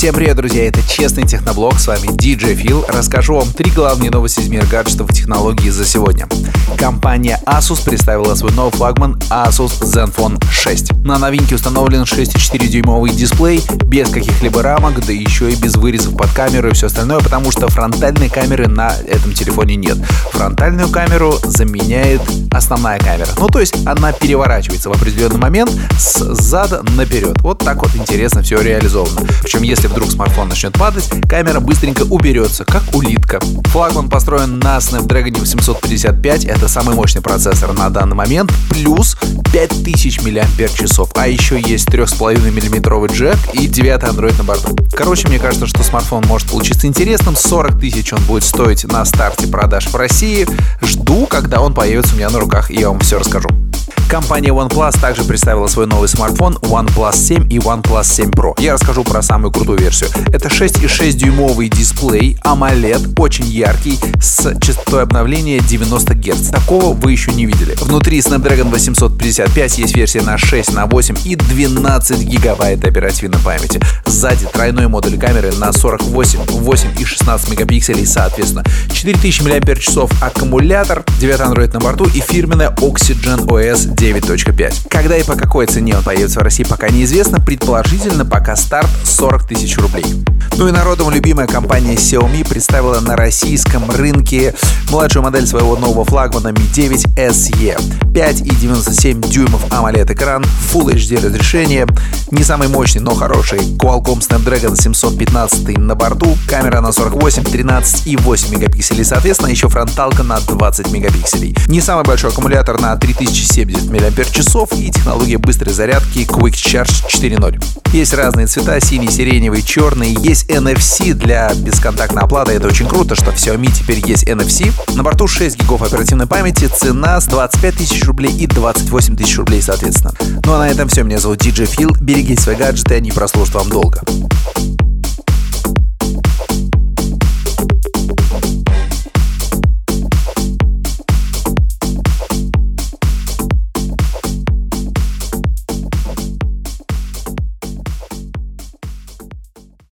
Всем привет, друзья, это Честный Техноблог, с вами DJ Phil. Расскажу вам три главные новости из мира гаджетов и технологий за сегодня. Компания Asus представила свой новый флагман Asus Zenfone 6. На новинке установлен 6,4-дюймовый дисплей, без каких-либо рамок, да еще и без вырезов под камеру и все остальное, потому что фронтальной камеры на этом телефоне нет. Фронтальную камеру заменяет основная камера. Ну, то есть она переворачивается в определенный момент с зада наперед. Вот так вот интересно все реализовано. Причем, если вдруг смартфон начнет падать, камера быстренько уберется, как улитка. Флагман построен на Snapdragon 855, это самый мощный процессор на данный момент, плюс 5000 мАч. А еще есть 3,5 мм джек и 9 Android на борту. Короче, мне кажется, что смартфон может получиться интересным. 40 тысяч он будет стоить на старте продаж в России. Жду, когда он появится у меня на руках, и я вам все расскажу. Компания OnePlus также представила свой новый смартфон OnePlus 7 и OnePlus 7 Pro. Я расскажу про самую крутую версию. Это 6,6 дюймовый дисплей AMOLED, очень яркий, с частотой обновления 90 Гц. Такого вы еще не видели. Внутри Snapdragon 855 есть версия на 6, на 8 и 12 гигабайт оперативной памяти. Сзади тройной модуль камеры на 48, 8 и 16 мегапикселей соответственно. 4000 мАч аккумулятор, 9 Android на борту и фирменная Oxygen OS 9.5. Когда и по какой цене он появится в России, пока неизвестно. Предположительно, пока старт 40 тысяч рублей. Ну и народом любимая компания Xiaomi представила на российском рынке младшую модель своего нового флагмана Mi 9 SE. 5,97 дюймов AMOLED экран, Full HD разрешение, не самый мощный, но хороший Qualcomm Snapdragon 715 на борту, камера на 48, 13 и 8 мегапикселей, соответственно, еще фронталка на 20 мегапикселей. Не самый большой аккумулятор на 3070 мАч и технология быстрой зарядки Quick Charge 4.0. Есть разные цвета, синий, сиреневый, черный, есть NFC для бесконтактной оплаты, это очень круто, что в Xiaomi теперь есть NFC. На борту 6 гигов оперативной памяти, цена с 25 тысяч рублей и 28 тысяч рублей, соответственно. Ну а на этом все, меня зовут DJ Phil, берегите свои гаджеты, они прослужат вам долго.